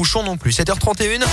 Bouchon non plus. 7h31.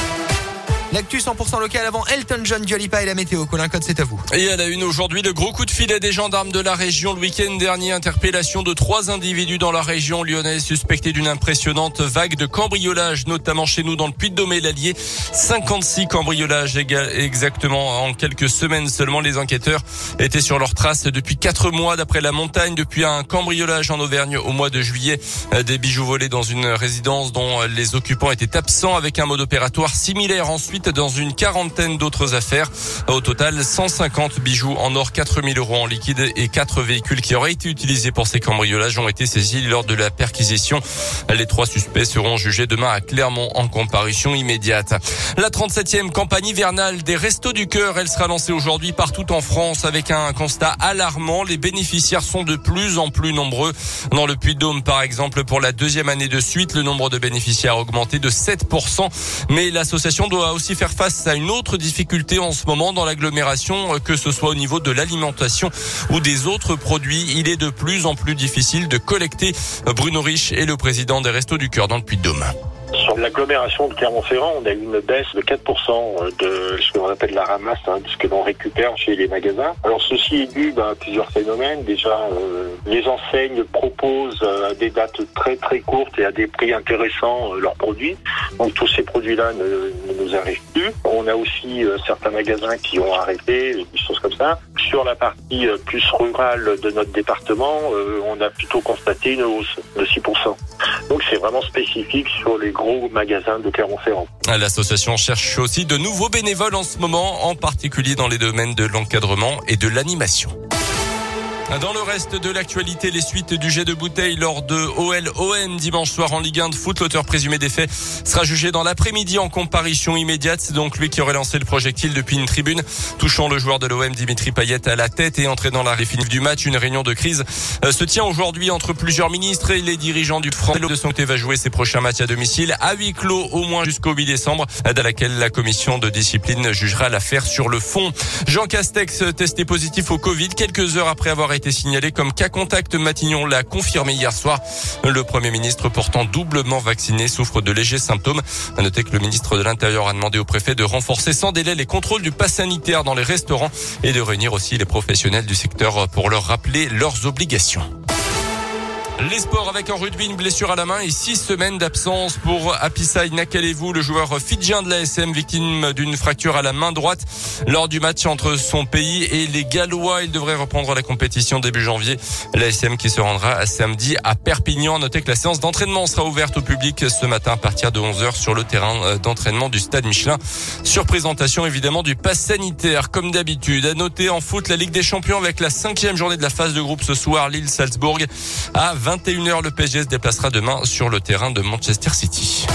L'actu 100% local avant Elton John, Dualipa et la météo. Colin Code, c'est à vous. Et à la une aujourd'hui, le gros coup de filet des gendarmes de la région le week-end dernier. Interpellation de trois individus dans la région lyonnaise suspectés d'une impressionnante vague de cambriolage, notamment chez nous dans le Puy-de-Dôme et l'Allier. 56 cambriolages exactement en quelques semaines seulement. Les enquêteurs étaient sur leur trace depuis quatre mois d'après la montagne, depuis un cambriolage en Auvergne au mois de juillet. Des bijoux volés dans une résidence dont les occupants étaient absents avec un mode opératoire similaire ensuite dans une quarantaine d'autres affaires. Au total, 150 bijoux en or, 4000 euros en liquide et quatre véhicules qui auraient été utilisés pour ces cambriolages ont été saisis lors de la perquisition. Les trois suspects seront jugés demain à Clermont en comparution immédiate. La 37e campagne hivernale des Restos du Cœur, elle sera lancée aujourd'hui partout en France avec un constat alarmant. Les bénéficiaires sont de plus en plus nombreux. Dans le Puy-de-Dôme, par exemple, pour la deuxième année de suite, le nombre de bénéficiaires a augmenté de 7%. Mais l'association doit aussi faire face à une autre difficulté en ce moment dans l'agglomération, que ce soit au niveau de l'alimentation ou des autres produits. Il est de plus en plus difficile de collecter. Bruno Rich est le président des Restos du Cœur dans le Puy-de-Dôme. Sur l'agglomération de Clermont-Ferrand, on a eu une baisse de 4% de ce que l'on appelle la ramasse, hein, de ce que l'on récupère chez les magasins. Alors ceci est dû bah, à plusieurs phénomènes. Déjà, euh, les enseignes proposent euh, à des dates très très courtes et à des prix intéressants euh, leurs produits. Donc tous ces produits-là ne, ne, nous arrivent plus. On a aussi certains magasins qui ont arrêté, des choses comme ça. Sur la partie plus rurale de notre département, on a plutôt constaté une hausse de 6%. Donc c'est vraiment spécifique sur les gros magasins de Clermont-Ferrand. L'association cherche aussi de nouveaux bénévoles en ce moment, en particulier dans les domaines de l'encadrement et de l'animation. Dans le reste de l'actualité, les suites du jet de bouteille lors de OL-OM dimanche soir en Ligue 1 de foot. L'auteur présumé des faits sera jugé dans l'après-midi en comparution immédiate. C'est donc lui qui aurait lancé le projectile depuis une tribune, touchant le joueur de l'OM Dimitri Payet à la tête et entré dans la définitive du match. Une réunion de crise euh, se tient aujourd'hui entre plusieurs ministres et les dirigeants du Front de Santé va jouer ses prochains matchs à domicile à huis clos au moins jusqu'au 8 décembre, dans laquelle la commission de discipline jugera l'affaire sur le fond. Jean Castex testé positif au Covid quelques heures après avoir été signalé comme cas contact. Matignon l'a confirmé hier soir. Le Premier ministre, pourtant doublement vacciné, souffre de légers symptômes. À noter que le ministre de l'Intérieur a demandé au préfet de renforcer sans délai les contrôles du pass sanitaire dans les restaurants et de réunir aussi les professionnels du secteur pour leur rappeler leurs obligations. Les sports avec en rugby, une blessure à la main et six semaines d'absence pour Apissai Nakalevou, le joueur fidjien de la SM, victime d'une fracture à la main droite lors du match entre son pays et les Gallois. Il devrait reprendre la compétition début janvier. La SM qui se rendra samedi à Perpignan. Notez que la séance d'entraînement sera ouverte au public ce matin à partir de 11h sur le terrain d'entraînement du stade Michelin. Sur présentation évidemment du pass sanitaire comme d'habitude. À noter en foot la Ligue des Champions avec la cinquième journée de la phase de groupe ce soir. Lille-Salzbourg à 21h, le PSG se déplacera demain sur le terrain de Manchester City.